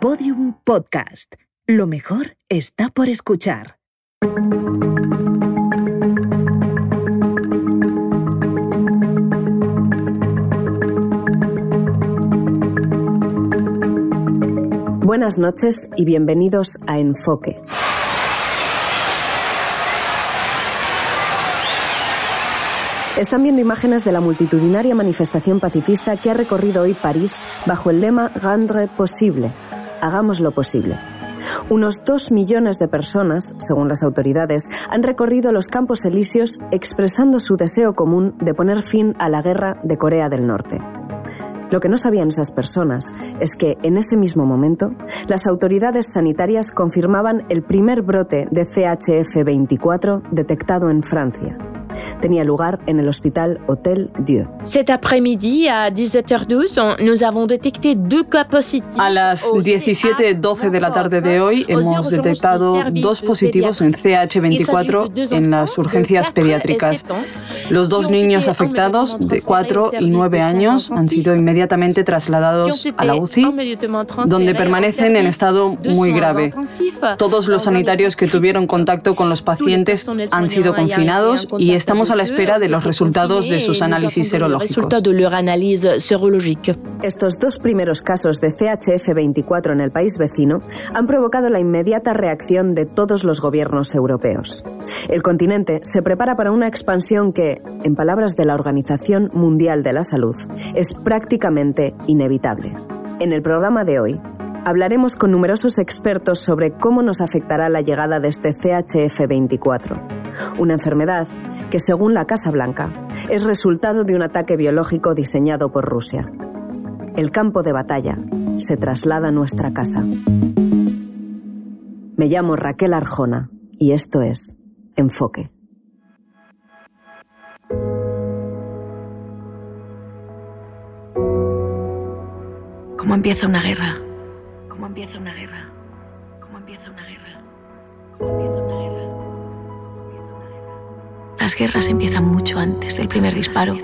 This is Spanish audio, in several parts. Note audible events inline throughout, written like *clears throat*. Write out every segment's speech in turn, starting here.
Podium Podcast. Lo mejor está por escuchar. Buenas noches y bienvenidos a Enfoque. Están viendo imágenes de la multitudinaria manifestación pacifista que ha recorrido hoy París bajo el lema Rendre possible, hagamos lo posible. Unos dos millones de personas, según las autoridades, han recorrido los campos elíseos expresando su deseo común de poner fin a la guerra de Corea del Norte. Lo que no sabían esas personas es que en ese mismo momento las autoridades sanitarias confirmaban el primer brote de CHF24 detectado en Francia tenía lugar en el hospital Hotel Dieu. Cet après-midi, à 17h12, nous avons détecté deux cas positifs. A las 17.12 de la tarde de hoy hemos detectado dos positivos en CH24 en las urgencias pediátricas. Los dos niños afectados, de 4 y 9 años, han sido inmediatamente trasladados a la UCI, donde permanecen en estado muy grave. Todos los sanitarios que tuvieron contacto con los pacientes han sido confinados y estamos a la espera de los resultados de sus análisis serológicos. Estos dos primeros casos de CHF24 en el país vecino han provocado la inmediata reacción de todos los gobiernos europeos. El continente se prepara para una expansión que, en palabras de la Organización Mundial de la Salud, es prácticamente inevitable. En el programa de hoy, hablaremos con numerosos expertos sobre cómo nos afectará la llegada de este CHF24, una enfermedad que, según la Casa Blanca, es resultado de un ataque biológico diseñado por Rusia. El campo de batalla se traslada a nuestra casa. Me llamo Raquel Arjona y esto es Enfoque. ¿Cómo empieza una guerra? ¿Cómo empieza una guerra? ¿Cómo empieza una guerra? Las guerras empiezan mucho antes del primer disparo.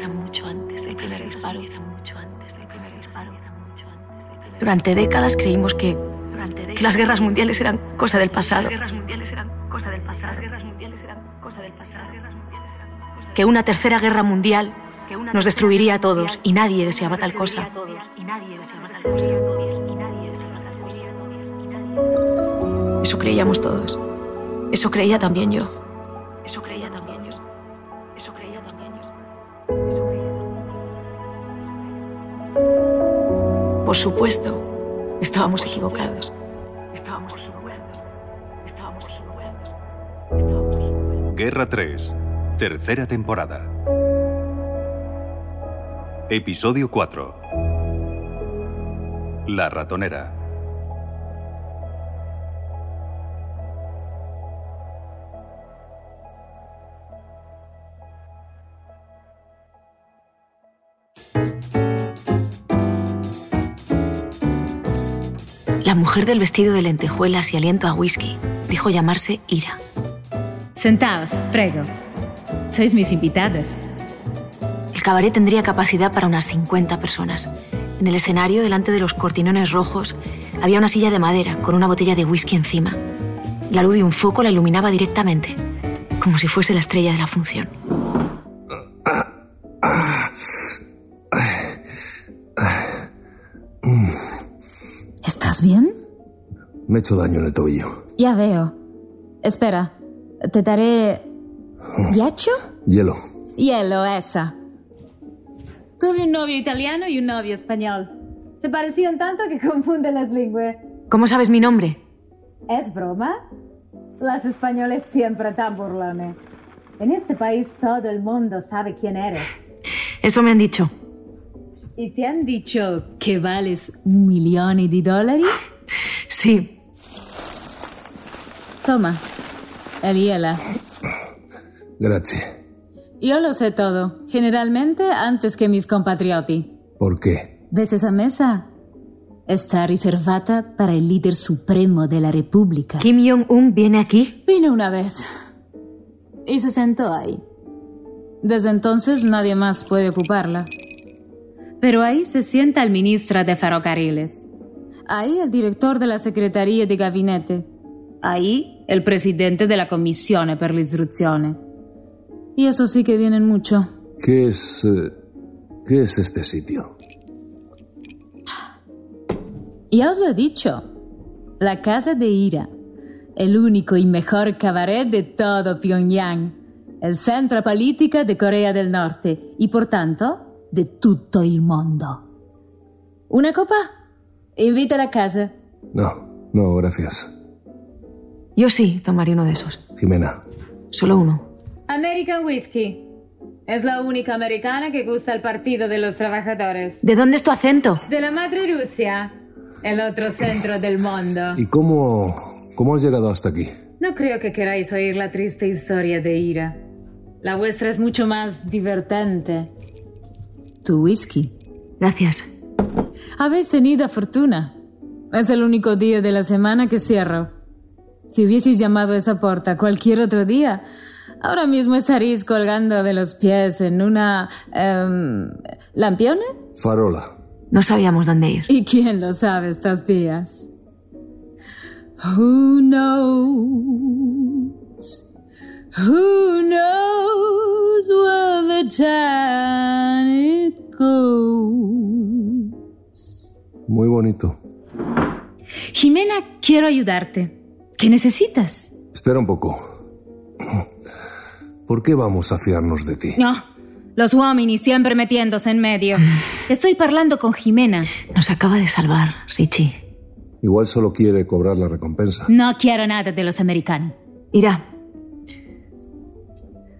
Durante décadas creímos que, las guerras mundiales eran cosa del pasado, que una tercera guerra mundial nos destruiría a todos y nadie deseaba tal cosa. Eso creíamos todos. Eso creía también yo. Por supuesto, estábamos equivocados. Estábamos equivocados. Estábamos equivocados. Estábamos. Guerra 3, tercera temporada. Episodio 4. La ratonera. La mujer del vestido de lentejuelas y aliento a whisky dijo llamarse Ira. Sentaos, prego. Sois mis invitados. El cabaret tendría capacidad para unas 50 personas. En el escenario, delante de los cortinones rojos, había una silla de madera con una botella de whisky encima. La luz de un foco la iluminaba directamente, como si fuese la estrella de la función. Me he hecho daño en el tobillo. Ya veo. Espera, te daré... ¿Ghiaccio? Hielo. Hielo, esa. Tuve un novio italiano y un novio español. Se parecían tanto que *laughs* confunden las lenguas. ¿Cómo sabes mi nombre? ¿Es broma? Las españoles siempre tan burlones. En este país todo el mundo sabe quién eres. Eso me han dicho. ¿Y te han dicho que vales un millón de dólares? Sí, Toma, el hielo. Grazie. Yo lo sé todo, generalmente antes que mis compatriotti. ¿Por qué? ¿Ves esa mesa? Está reservada para el líder supremo de la República. Kim Jong-un viene aquí. Vino una vez y se sentó ahí. Desde entonces nadie más puede ocuparla. Pero ahí se sienta el ministro de ferrocarriles. Ahí el director de la Secretaría de Gabinete. Ahí el presidente de la Comisión per l'istruzione. Y eso sí que vienen mucho. ¿Qué es. eh, ¿Qué es este sitio? Ya os lo he dicho. La Casa de Ira. El único y mejor cabaret de todo Pyongyang. El centro político de Corea del Norte. Y por tanto, de todo el mundo. ¿Una copa? Invita a la casa. No, no, gracias. Yo sí tomaría uno de esos. Jimena, Solo uno. American Whiskey. Es la única americana que gusta el Partido de los Trabajadores. ¿De dónde es tu acento? De la madre Rusia. El otro centro del mundo. ¿y cómo. cómo has llegado hasta aquí? No creo que queráis oír la triste historia de Ira. La vuestra es mucho más divertente. Tu whisky. Gracias. Habéis tenido fortuna. Es el único día de la semana que cierro. Si hubieseis llamado a esa puerta cualquier otro día, ahora mismo estaréis colgando de los pies en una... em, ¿Lampione? Farola. No sabíamos dónde ir. ¿Y quién lo sabe estos días? Who knows? Who knows where the time it goes? Muy bonito. Jimena, quiero ayudarte. ¿Qué necesitas? Espera un poco. ¿Por qué vamos a fiarnos de ti? No, los uomini siempre metiéndose en medio. *sighs* Estoy hablando con Jimena. Nos acaba de salvar, Richie. Igual solo quiere cobrar la recompensa. No quiero nada de los americanos. Ira.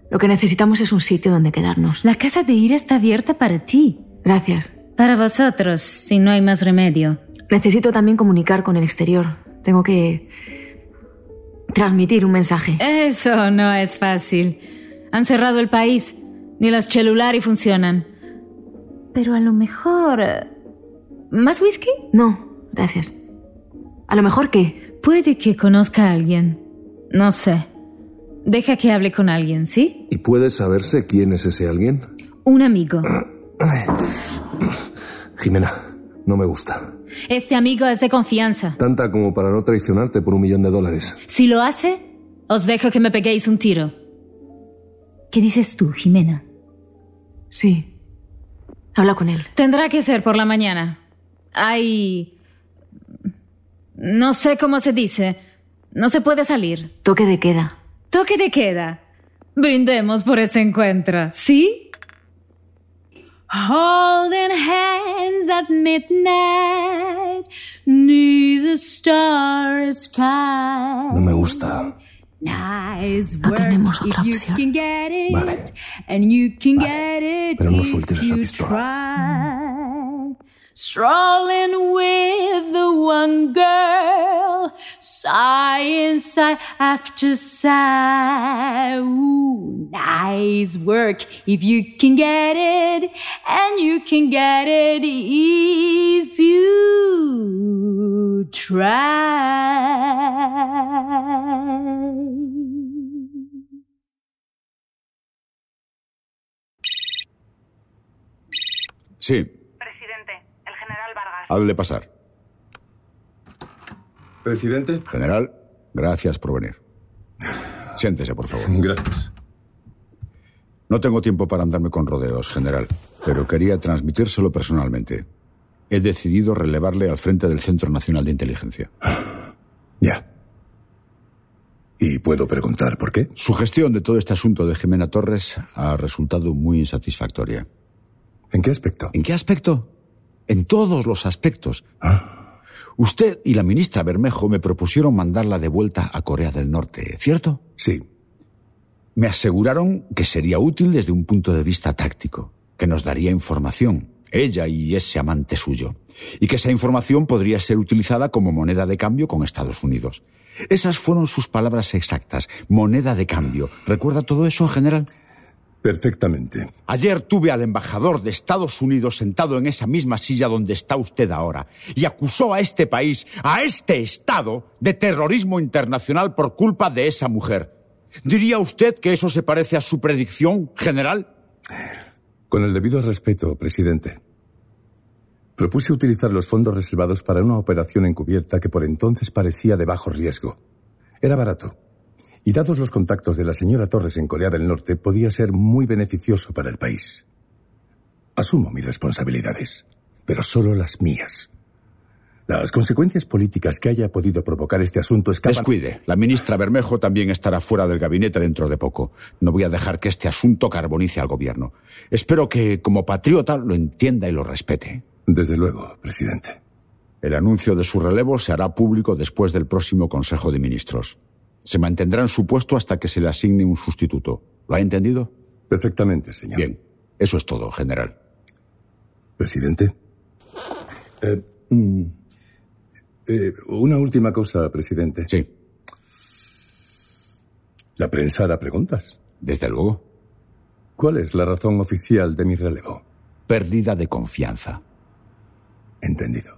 Lo que necesitamos es un sitio donde quedarnos. La casa de Ira está abierta para ti. Gracias. Para vosotros, si no hay más remedio. Necesito también comunicar con el exterior. Tengo que transmitir un mensaje. Eso no es fácil. Han cerrado el país. Ni los celulares funcionan. Pero a lo mejor... eh, ¿Más whisky? No, gracias. A lo mejor qué. Puede que conozca a alguien. No sé. Deja que hable con alguien, ¿sí? ¿Y puede saberse quién es ese alguien? Un amigo. *clears throat* Jimena, no me gusta. Este amigo es de confianza. Tanta como para no traicionarte por un millón de dólares. Si lo hace, os dejo que me peguéis un tiro. ¿Qué dices tú, Jimena? Sí. Habla con él. Tendrá que ser por la mañana. Hay... No sé cómo se dice. No se puede salir. Toque de queda. Toque de queda. Brindemos por ese encuentro, ¿sí? Holding hands at midnight, neath the starry sky. No me gusta. Nice No work tenemos if otra you opción. can get it, Vale. and you can get it pero no if sueltes esa you pistola. try. Strolling with the one girl, sigh sigh after sigh. Ooh, nice work if you can get it, and you can get it if you try. Sí, Presidente, el general Vargas. hazle pasar. Presidente. General, gracias por venir. Siéntese, por favor. *laughs* Gracias. No tengo tiempo para andarme con rodeos, general, pero quería transmitírselo personalmente. He decidido relevarle al frente del Centro Nacional de Inteligencia. *sighs* Ya. ¿Y puedo preguntar por qué? Su gestión de todo este asunto de Jimena Torres ha resultado muy insatisfactoria. ¿En qué aspecto? ¿En qué aspecto? En todos los aspectos. Usted y la ministra Bermejo me propusieron mandarla de vuelta a Corea del Norte, ¿cierto? Sí. Me aseguraron que sería útil desde un punto de vista táctico, que nos daría información, ella y ese amante suyo, y que esa información podría ser utilizada como moneda de cambio con Estados Unidos. Esas fueron sus palabras exactas, moneda de cambio. ¿Recuerda todo eso, general? Perfectamente. Ayer tuve al embajador de Estados Unidos sentado en esa misma silla donde está usted ahora y acusó a este país, a este Estado, de terrorismo internacional por culpa de esa mujer. ¿Diría usted que eso se parece a su predicción, general? Con el debido respeto, presidente. Propuse utilizar los fondos reservados para una operación encubierta que por entonces parecía de bajo riesgo. Era barato. Y dados los contactos de la señora Torres en Corea del Norte, podía ser muy beneficioso para el país. Asumo mis responsabilidades, pero solo las mías. Las consecuencias políticas que haya podido provocar este asunto escapan... Descuide. La ministra Bermejo también estará fuera del gabinete dentro de poco. No voy a dejar que este asunto carbonice al gobierno. Espero que, como patriota, lo entienda y lo respete. Desde luego, presidente. El anuncio de su relevo se hará público después del próximo Consejo de Ministros. Se mantendrá en su puesto hasta que se le asigne un sustituto. ¿Lo ha entendido? Perfectamente, señor. Bien. Eso es todo, general. Presidente. Eh, mm, eh, una última cosa, presidente. Sí. La prensa hará preguntas. Desde luego. ¿Cuál es la razón oficial de mi relevo? Pérdida de confianza. Entendido.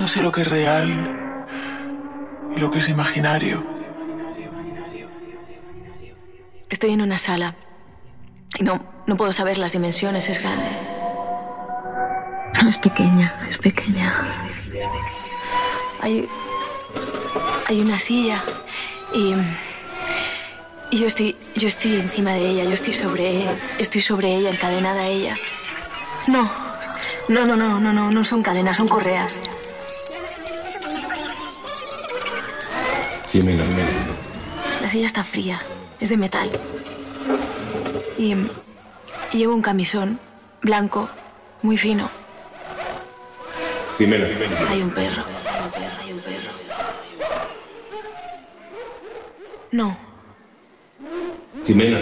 No sé lo que es real y lo que es imaginario. estoy en una sala. Y no, no puedo saber las dimensiones, es grande. No, es pequeña, es pequeña. Hay. Hay una silla. Y. Y yo estoy. Yo estoy encima de ella, yo estoy sobre. Estoy sobre ella, encadenada a ella. No. No, no, no, no, no, no son cadenas, son correas. Jimena, La silla está fría, es de metal. Y, y llevo un camisón blanco, muy fino. Jimena. Hay un perro. Hay un perro. No, Jimena.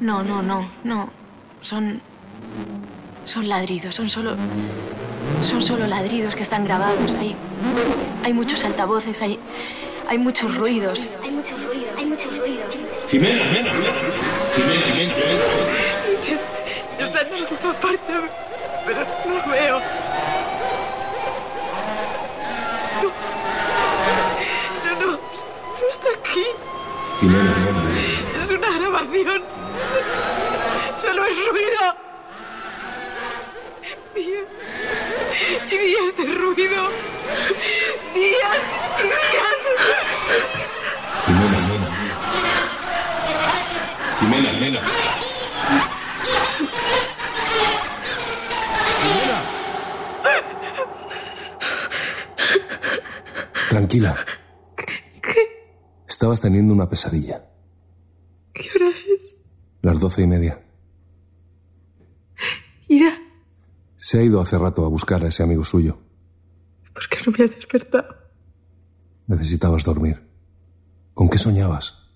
no, no, no, no. Son. Son ladridos, son solo. Son solo ladridos que están grabados. Hay. Hay muchos altavoces, hay. Hay muchos ruidos. Hay muchos ruidos. Hay muchos ruidos. Jimena, Jimena. Jimena, Jimena. Está en alguna parte, pero no veo. No, no, no, no está aquí. Jimena, Jimena. Es una grabación. Solo es ruido. Y días de ruido. Días y días. Jimena, Jimena. Jimena, Jimena. Tranquila. Estabas teniendo una pesadilla. ¿Qué hora es? Las doce y media. Ira, Se ha ido hace rato a buscar a ese amigo suyo. ¿por qué no me has despertado? Necesitabas dormir. ¿Con qué soñabas?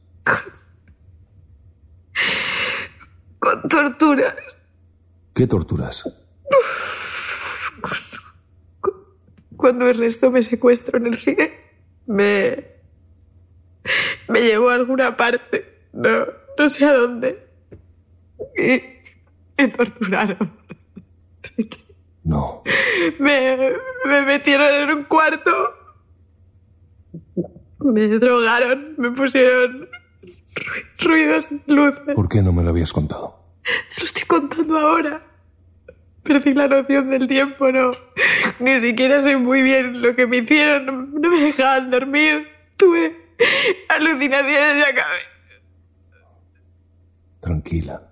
Con torturas. ¿Qué torturas? Cuando Ernesto me secuestró en el cine, me. me llevó a alguna parte. No, no sé a dónde. Y me torturaron. No. Me, me metieron en un cuarto. Me drogaron, me pusieron ru- ruidos, luces. ¿Por qué no me lo habías contado? Te lo estoy contando ahora. Perdí la noción del tiempo, no. Ni siquiera sé muy bien lo que me hicieron. No, no me dejaban dormir. Tuve alucinaciones y acabé. Tranquila.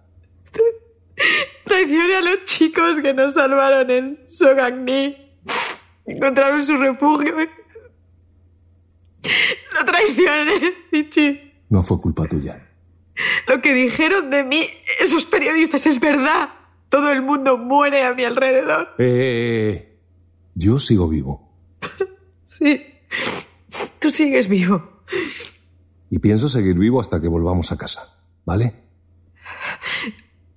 Traicioné a los chicos que nos salvaron en Sogangni. Encontraron su refugio. Lo traicioné, Ichi. No fue culpa tuya. Lo que dijeron de mí esos periodistas es verdad. Todo el mundo muere a mi alrededor. Eh, eh, eh. Yo sigo vivo. Sí. Tú sigues vivo. Y pienso seguir vivo hasta que volvamos a casa. ¿Vale?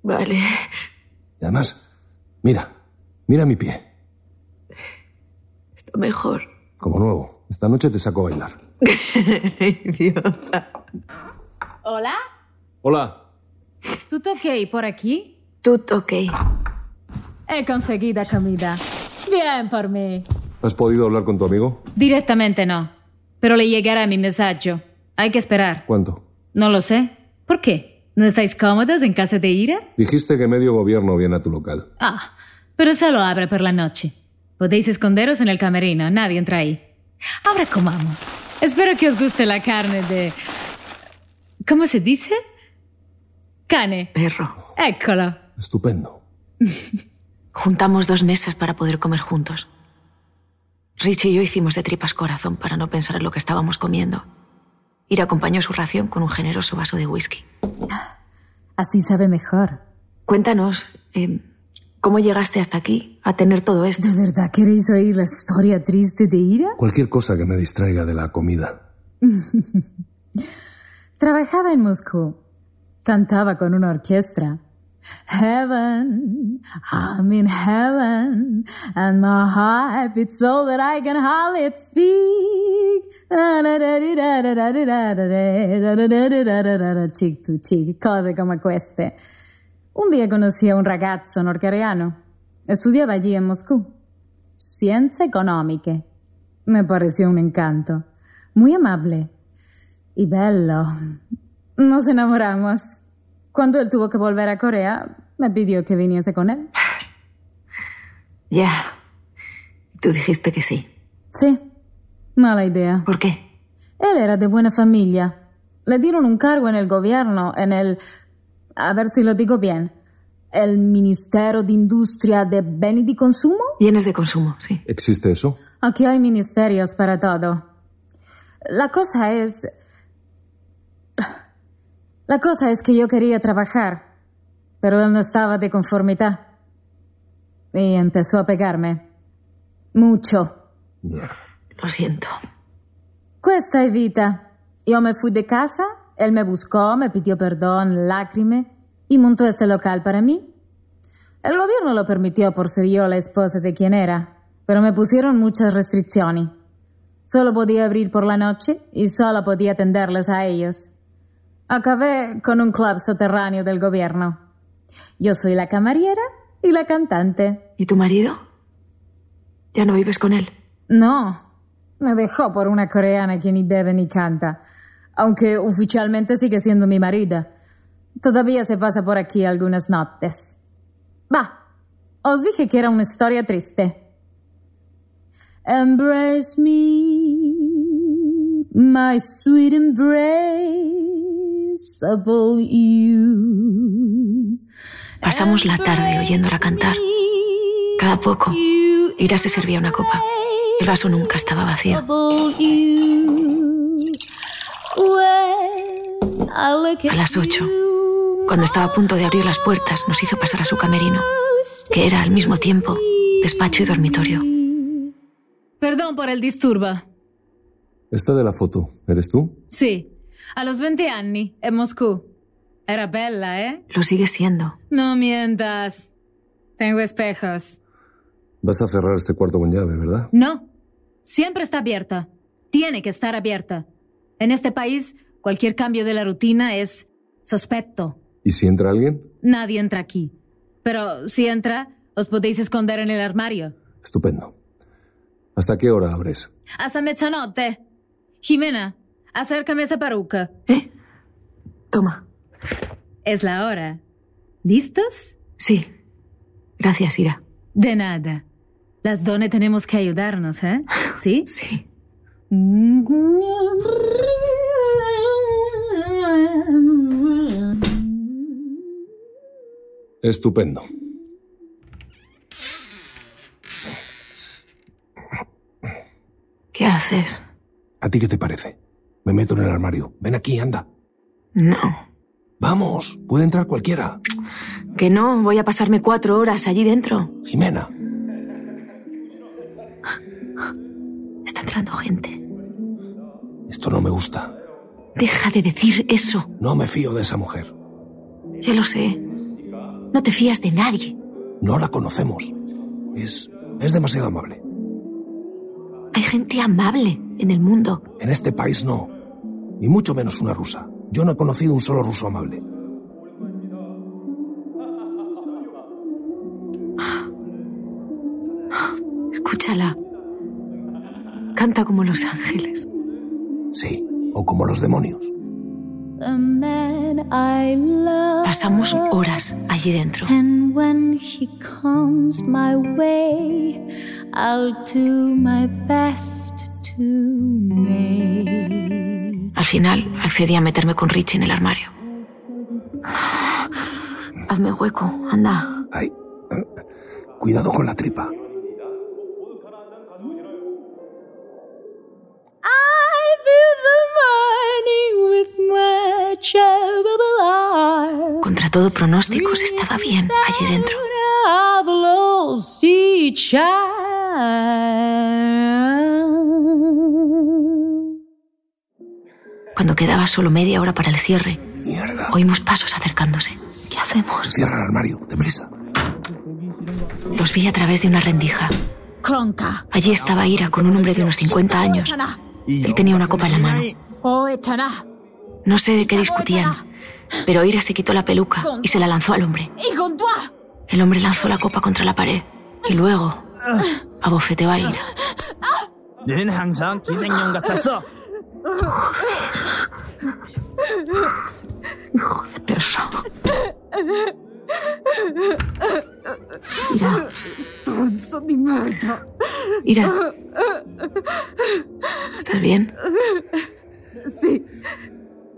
Vale. Y además, mira, mira mi pie. Está mejor. Como nuevo. Esta noche te saco a bailar. *laughs* Idiota. ¿Hola? Hola. ¿Tutto ok por aquí? Tutto ok. He conseguido comida. Bien por mí. ¿Has podido hablar con tu amigo? Directamente no. Pero le llegará mi mensaje. Hay que esperar. ¿Cuánto? No lo sé. ¿Por qué? ¿No estáis cómodos en casa de Ira? Dijiste que medio gobierno viene a tu local. Ah, pero solo abre por la noche. Podéis esconderos en el camerino. Nadie entra ahí. Ahora comamos. Espero que os guste la carne de... ¿Cómo se dice? Cane. Perro. Éccolo. Estupendo. *laughs* Juntamos dos mesas para poder comer juntos. Rich y yo hicimos de tripas corazón para no pensar en lo que estábamos comiendo. Ira acompañó su ración con un generoso vaso de whisky. Así sabe mejor. Cuéntanos, eh, ¿cómo llegaste hasta aquí a tener todo esto? ¿De verdad queréis oír la historia triste de Ira? Cualquier cosa que me distraiga de la comida. *laughs* Trabajaba en Moscú. Cantaba con una orquesta. Heaven, I'm in heaven, and my heart beats so that I can hardly speak. Chick to chick, cose come queste. Un dia conosci a un ragazzo nordcoreano. Studiava allí en Moscú. Ciencias económicas. Me pareció un encanto. Muy amable. Y bello. Nos enamoramos. Cuando él tuvo que volver a Corea, me pidió que viniese con él. Ya. Tú dijiste que sí. Sí. Mala idea. ¿Por qué? Él era de buena familia. Le dieron un cargo en el gobierno, en el... A ver si lo digo bien. El Ministerio de Industria de Beni de Consumo. Bienes de consumo, sí. ¿Existe eso? Aquí hay ministerios para todo. La cosa es... La cosa es que yo quería trabajar, pero él no estaba de conformidad. Y empezó a pegarme. Mucho. Lo siento. Questa è vita. Yo me fui de casa, él me buscó, me pidió perdón, lágrime, y montó este local para mí. El gobierno lo permitió por ser yo la esposa de quien era, pero me pusieron muchas restricciones. Solo podía abrir por la noche y solo podía atenderles a ellos. Acabé con un club soterráneo del gobierno. Yo soy la camariera y la cantante. ¿Y tu marido? ¿Ya no vives con él? No, me dejó por una coreana que ni bebe ni canta, aunque oficialmente sigue siendo mi marido. Todavía se pasa por aquí algunas noches. Va, os dije que era una historia triste. Embrace me, my sweet embraceable you. Pasamos la tarde oyéndola cantar. Cada poco, Ira se servía una copa. El vaso nunca estaba vacío. A las ocho, cuando estaba a punto de abrir las puertas, nos hizo pasar a su camerino, que era al mismo tiempo despacho y dormitorio. Perdón por el disturbo. Esta de la foto, ¿eres tú? Sí, a los 20 anni, en Moscú. Era bella, ¿eh? Lo sigue siendo. No mientas. Tengo espejos. Vas a cerrar este cuarto con llave, ¿verdad? No. Siempre está abierta. Tiene que estar abierta. En este país, cualquier cambio de la rutina es sospecho. ¿Y si entra alguien? Nadie entra aquí. Pero si entra, os podéis esconder en el armario. Estupendo. ¿Hasta qué hora abres? Hasta mezzanotte. Jimena, acércame esa peruca. ¿Eh? Toma. Es la hora. ¿Listos? Sí. Gracias, Ira. De nada. Las dones tenemos que ayudarnos, ¿eh? ¿Sí? *gasps* Sí. Estupendo. ¿Qué haces? ¿A ti qué te parece? Me meto en el armario. Ven aquí, anda. No. Vamos, puede entrar cualquiera. Que no, voy a pasarme cuatro horas allí dentro. Jimena. Gente. Esto no me gusta. Deja de decir eso. No me fío de esa mujer. Ya lo sé. No te fías de nadie. No la conocemos. Es. es demasiado amable. Hay gente amable en el mundo. En este país no. Y mucho menos una rusa. Yo no he conocido un solo ruso amable. Escúchala. Canta como los ángeles. Sí, o como los demonios. Pasamos horas allí dentro. Al final accedí a meterme con Richie en el armario. Hazme hueco, anda. Ay, cuidado con la tripa. Contra todo pronóstico se estaba bien allí dentro. Cuando quedaba solo media hora para el cierre, oímos pasos acercándose. ¿Qué hacemos? Cierra el armario, deprisa. Los vi a través de una rendija. Kronka. Allí estaba Ira con un hombre de unos 50 años. Él tenía una copa en la mano. Oetana. No sé de qué discutían, pero Ira se quitó la peluca y se la lanzó al hombre. El hombre lanzó la copa contra la pared y luego abofeteó a Ira. Hijo de perro. Ira. Ira. ¿Estás bien? Sí.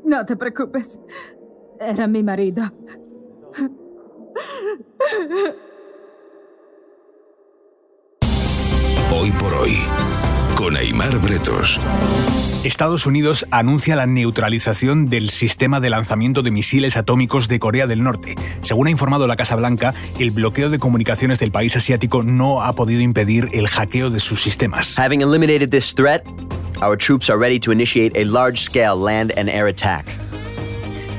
No te preocupes. Era mi marido. Hoy por hoy, con Aymar Bretos. Estados Unidos anuncia la neutralización del sistema de lanzamiento de misiles atómicos de Corea del Norte. Según ha informado la Casa Blanca, el bloqueo de comunicaciones del país asiático no ha podido impedir el hackeo de sus sistemas. Having eliminated this threat, our troops are ready to initiate a large-scale land and air attack.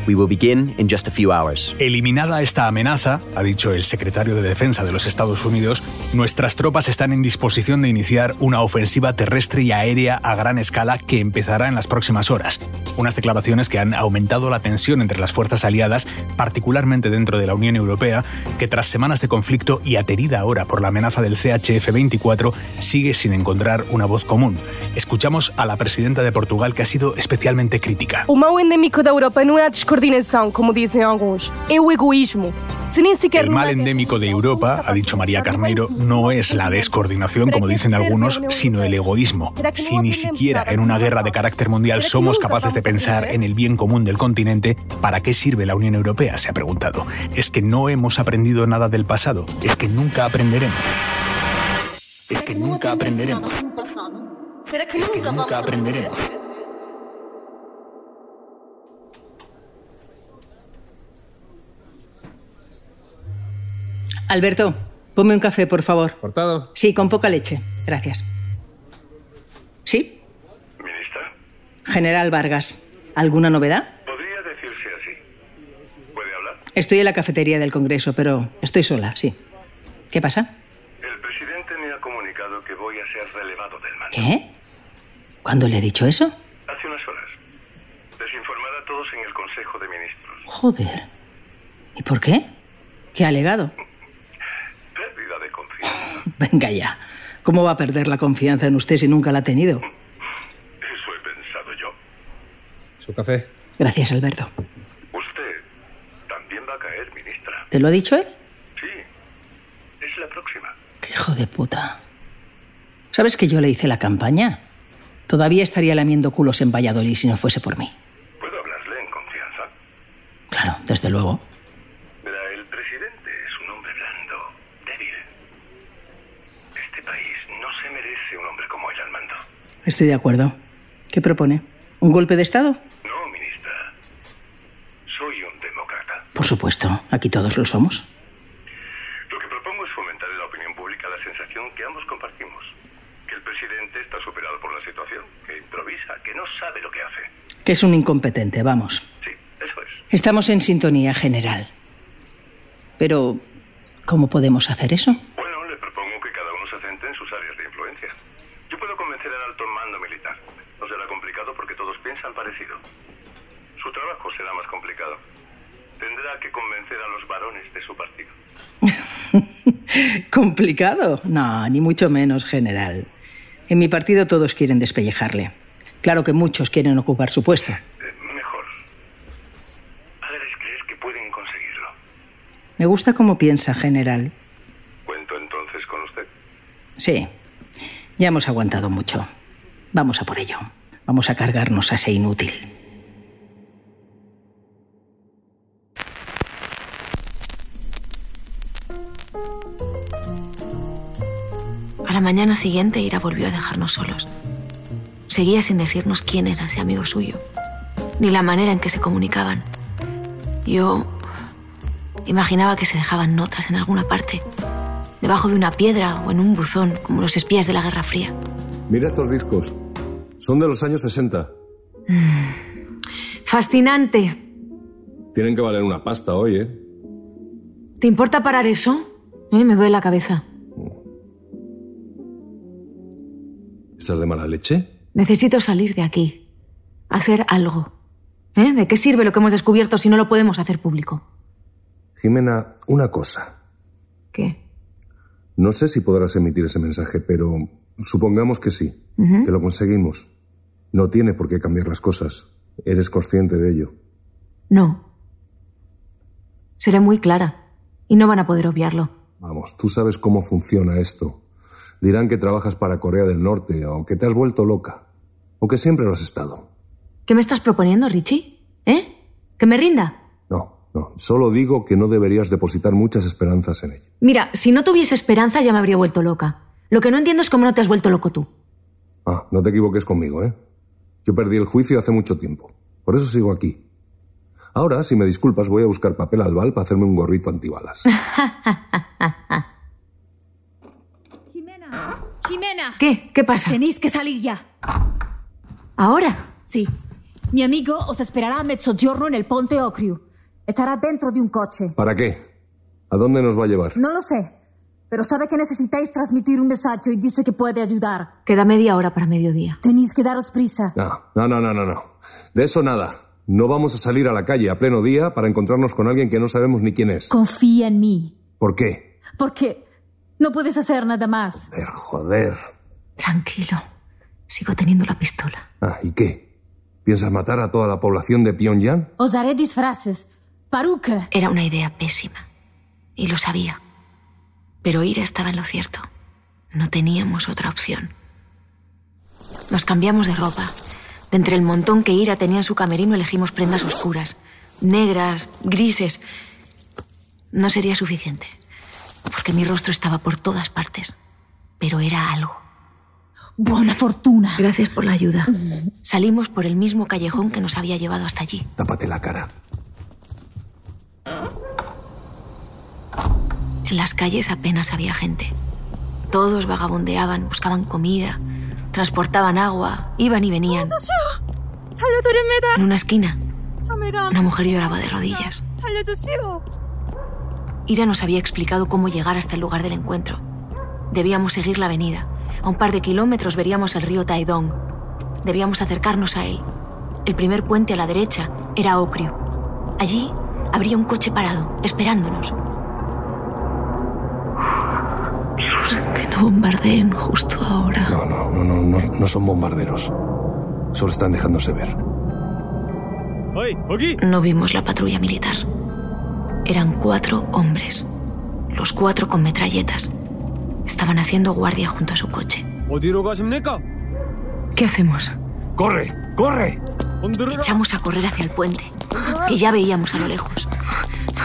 We will begin in just a few hours. Eliminada esta amenaza, ha dicho el secretario de Defensa de los Estados Unidos, nuestras tropas están en disposición de iniciar una ofensiva terrestre y aérea a gran escala que empezará en las próximas horas. Unas declaraciones que han aumentado la tensión entre las fuerzas aliadas, particularmente dentro de la Unión Europea, que tras semanas de conflicto y aterida ahora por la amenaza del CHF-24, sigue sin encontrar una voz común. Escuchamos a la presidenta de Portugal que ha sido especialmente crítica. O mal endémico da Europa não é a descoordenação, como dizem alguns. É o egoísmo. El mal endémico de Europa, ha dicho María Carneiro, no es la descoordinación, como dicen algunos, sino el egoísmo. Si ni siquiera en una guerra de carácter mundial somos capaces de pensar en el bien común del continente, ¿para qué sirve la Unión Europea? Se ha preguntado. ¿Es que no hemos aprendido nada del pasado? ¿Es que nunca aprenderemos? Es que nunca aprenderemos. Es que nunca aprenderemos. Alberto, ponme un café, por favor. ¿Cortado? Sí, con poca leche. Gracias. ¿Sí? Ministra, General Vargas, ¿alguna novedad? podría decirse así. ¿Puede hablar? Estoy en la cafetería del Congreso, pero estoy sola, sí. ¿Qué pasa? El presidente me ha comunicado que voy a ser relevado del mando. ¿Qué? ¿Cuándo le he dicho eso? Hace unas horas. Desinformada a todos en el Consejo de Ministros. Joder. ¿Y por qué? ¿Qué ha alegado? *laughs* Venga ya. ¿Cómo va a perder la confianza en usted si nunca la ha tenido? Eso he pensado yo. Su café. Gracias, Alberto. Usted también va a caer, ministra. ¿Te lo ha dicho él? Sí. Es la próxima. ¡Qué hijo de puta! ¿Sabes que yo le hice la campaña? Todavía estaría lamiendo culos en Valladolid si no fuese por mí. ¿Puedo hablarle en confianza? Claro, desde luego. Verá, el presidente es un hombre blando, débil. Este país no se merece un hombre como él al mando. Estoy de acuerdo. ¿Qué propone? ¿Un golpe de Estado? No, ministra. Soy un demócrata. Por supuesto, aquí todos lo somos. Lo que propongo es fomentar en la opinión pública la sensación que ambos compartimos. Que el presidente está superado por la situación, que improvisa, que no sabe lo que hace. Que es un incompetente, vamos. Sí, eso es. Estamos en sintonía general. Pero, ¿cómo podemos hacer eso? Bueno, le propongo que cada uno se centre en sus áreas de influencia. Yo puedo convencer al alto mando militar. No será complicado porque todos piensan parecido. Su trabajo será más complicado. Tendrá que convencer a los varones de su partido. *laughs* ¿Complicado? No, ni mucho menos, general. En mi partido todos quieren despellejarle. Claro que muchos quieren ocupar su puesto. Mejor. ¿Hágales creer que pueden conseguirlo? Me gusta cómo piensa, general. ¿Cuento entonces con usted? Sí, ya hemos aguantado mucho. Vamos a por ello. Vamos a cargarnos a ese inútil. A la mañana siguiente, Ira volvió a dejarnos solos. Seguía sin decirnos quién era ese amigo suyo, ni la manera en que se comunicaban. Yo imaginaba que se dejaban notas en alguna parte, debajo de una piedra o en un buzón, como los espías de la Guerra Fría. Mira estos discos. Son de los años 60. *sighs* Fascinante. Tienen que valer una pasta hoy, ¿eh? ¿Te importa parar eso? Eh, me duele la cabeza. ¿Estás de mala leche? Necesito salir de aquí. Hacer algo. ¿Eh? ¿De qué sirve lo que hemos descubierto si no lo podemos hacer público? Jimena, una cosa. ¿Qué? No sé si podrás emitir ese mensaje, pero supongamos que sí, que lo conseguimos. No tiene por qué cambiar las cosas. Eres consciente de ello. No. Seré muy clara. Y no van a poder obviarlo. Vamos, tú sabes cómo funciona esto. Dirán que trabajas para Corea del Norte o que te has vuelto loca. O que siempre lo has estado. ¿Qué me estás proponiendo, Richie? ¿Eh? ¿Que me rinda? No, no. Solo digo que no deberías depositar muchas esperanzas en ello. Mira, si no tuviese esperanza ya me habría vuelto loca. Lo que no entiendo es cómo no te has vuelto loco tú. Ah, no te equivoques conmigo, ¿eh? Yo perdí el juicio hace mucho tiempo. Por eso sigo aquí. Ahora, si me disculpas, voy a buscar papel albal para hacerme un gorrito antibalas. *laughs* Jimena. ¿Qué? ¿Qué pasa? Tenéis que salir ya. ¿Ahora? Sí. Mi amigo os esperará a mezzogiorno en el Ponte Ocriu. Estará dentro de un coche. ¿Para qué? ¿A dónde nos va a llevar? No lo sé, pero sabe que necesitáis transmitir un mensaje y dice que puede ayudar. Queda media hora para mediodía. Tenéis que daros prisa. No, no, no, no, no, no. De eso nada. No vamos a salir a la calle a pleno día para encontrarnos con alguien que no sabemos ni quién es. Confía en mí, ¿Por qué? porque no puedes hacer nada más. Joder, joder. Tranquilo. Sigo teniendo la pistola. Ah, ¿y qué? ¿Piensas matar a toda la población de Pyongyang? Os daré disfraces, paruca. Era una idea pésima. Y lo sabía. Pero Ira estaba en lo cierto. No teníamos otra opción. Nos cambiamos de ropa. De entre el montón que Ira tenía en su camerino elegimos prendas oscuras. Negras, grises. No sería suficiente. Porque mi rostro estaba por todas partes. Pero era algo. Buena fortuna. Gracias por la ayuda. Salimos por el mismo callejón que nos había llevado hasta allí. Tápate la cara. En las calles apenas había gente. Todos vagabundeaban, buscaban comida, transportaban agua, iban y venían. En una esquina, una mujer lloraba de rodillas. Ira nos había explicado cómo llegar hasta el lugar del encuentro. Debíamos seguir la avenida. A un par de kilómetros veríamos el río Taedong. Debíamos acercarnos a él. El primer puente a la derecha era Okriu. Allí habría un coche parado, esperándonos. Que no bombardeen justo ahora. No, no, no, no, no, no son bombarderos. Solo están dejándose ver. No vimos la patrulla militar. Eran cuatro hombres. Los cuatro con metralletas. Estaban haciendo guardia junto a su coche. ¿Qué hacemos? ¡Corre! ¡Corre! Echamos a correr hacia el puente, que ya veíamos a lo lejos.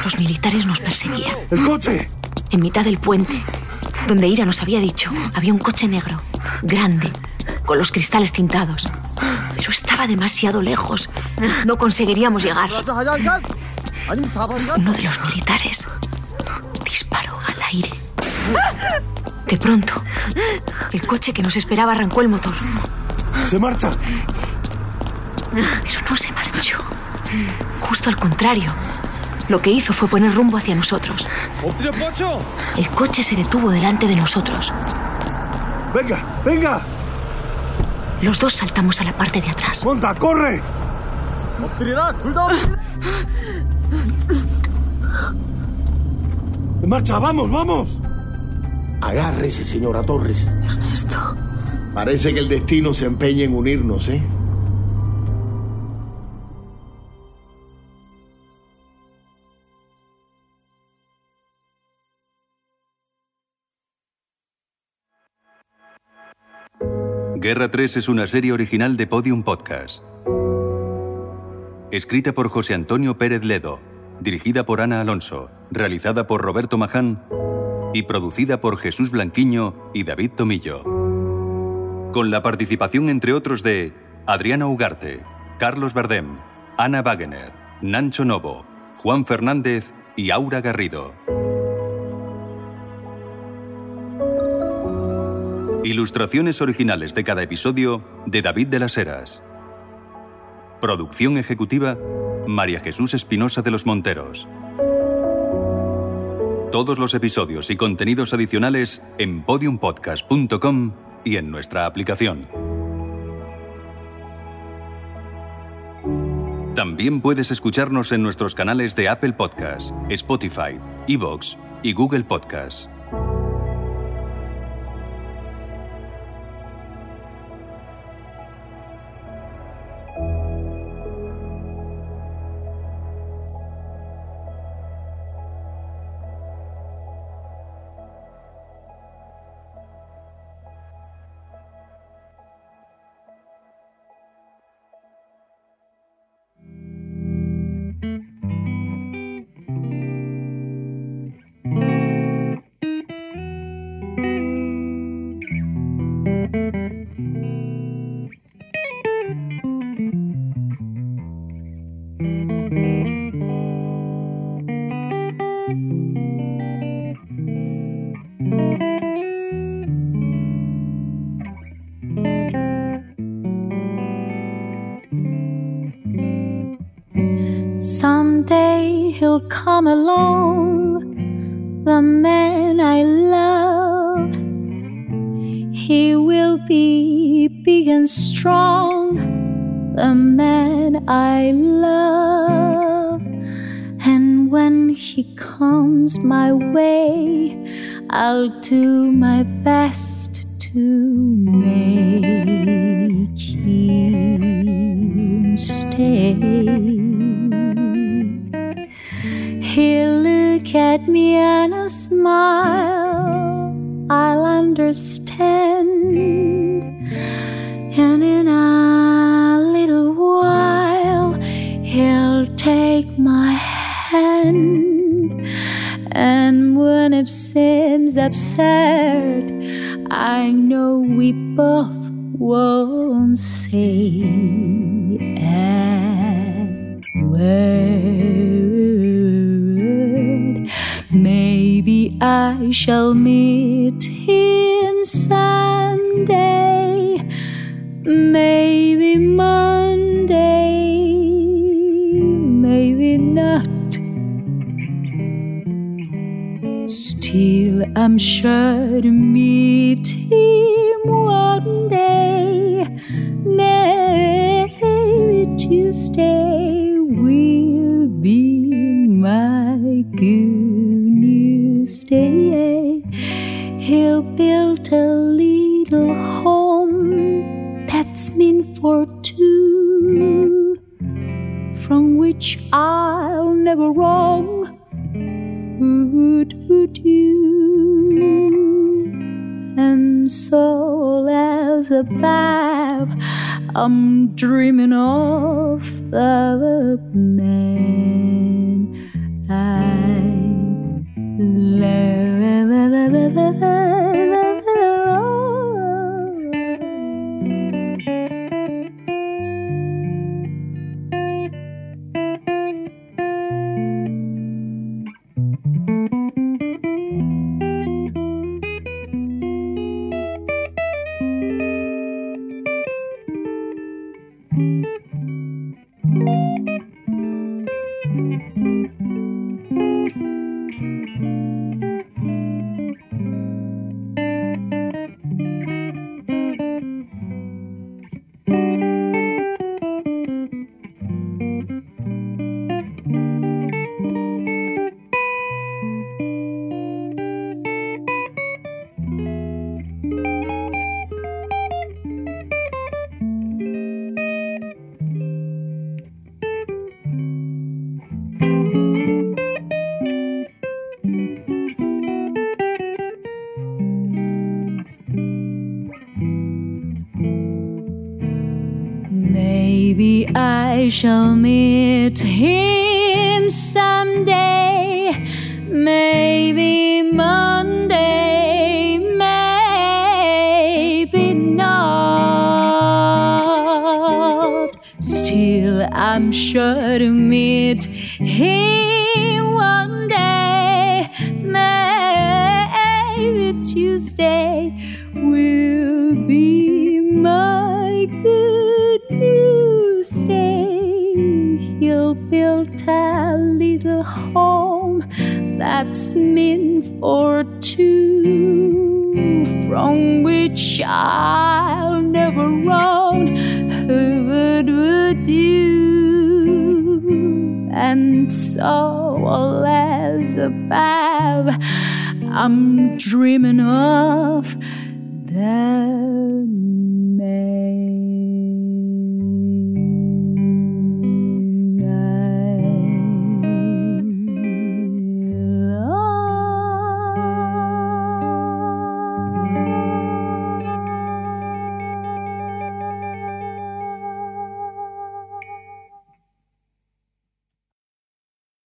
Los militares nos perseguían. ¡El coche! En mitad del puente, donde Ira nos había dicho, había un coche negro, grande, con los cristales tintados. Pero estaba demasiado lejos. No conseguiríamos llegar. Uno de los militares disparó al aire. De pronto, el coche que nos esperaba arrancó el motor. ¡Se marcha! Pero no se marchó. Justo al contrario. Lo que hizo fue poner rumbo hacia nosotros. El coche se detuvo delante de nosotros. ¡Venga, venga! Los dos saltamos a la parte de atrás. ¡Monta, corre! ¡En marcha, vamos, vamos! Agárrese, señora Torres. Ernesto. Parece que el destino se empeña en unirnos, ¿eh? Guerra 3 es una serie original de Podium Podcast. Escrita por José Antonio Pérez Ledo, dirigida por Ana Alonso, realizada por Roberto Maján y producida por Jesús Blanquiño y David Tomillo. Con la participación, entre otros, de Adriana Ugarte, Carlos Verdem, Ana Wagener, Nancho Novo, Juan Fernández y Aura Garrido. Ilustraciones originales de cada episodio de David de las Heras. Producción ejecutiva María Jesús Espinosa de los Monteros. Todos los episodios y contenidos adicionales en podiumpodcast.com y en nuestra aplicación. También puedes escucharnos en nuestros canales de Apple Podcast, Spotify, Evox y Google Podcast. Someday he'll come along, the man I love. He will be big and strong, the man I love. And when he comes my way, I'll do my best to make him stay. He'll look at me and a smile, I'll understand. And in a little while, he'll take my hand. And when it seems absurd, I know we both won't say a word. Maybe I shall meet him someday. Maybe Monday. Maybe not. Still, I'm sure to meet him one day. Maybe Tuesday will be my good day. He'll build a little home that's meant for two, from which I'll never roam. Would, would you? And so as a babe, I'm dreaming of the man I la la la la la la I shall meet him someday. Maybe Monday, maybe not. Still, I'm sure to meet him one day. Maybe Tuesday that's meant for two, from which I'll never run. Who would, would you? And so, all as above, I'm dreaming of that